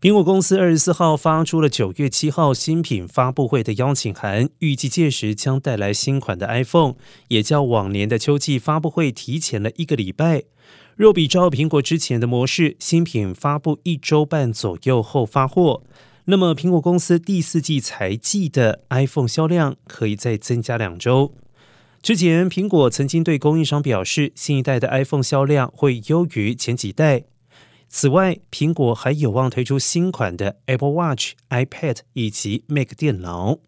苹果公司二十四号发出了九月七号新品发布会的邀请函，预计届时将带来新款的 iPhone，也较往年的秋季发布会提前了一个礼拜。若比照苹果之前的模式，新品发布一周半左右后发货，那么苹果公司第四季财季的 iPhone 销量可以再增加两周。之前苹果曾经对供应商表示，新一代的 iPhone 销量会优于前几代。此外，苹果还有望推出新款的 Apple Watch、iPad 以及 Mac 电脑。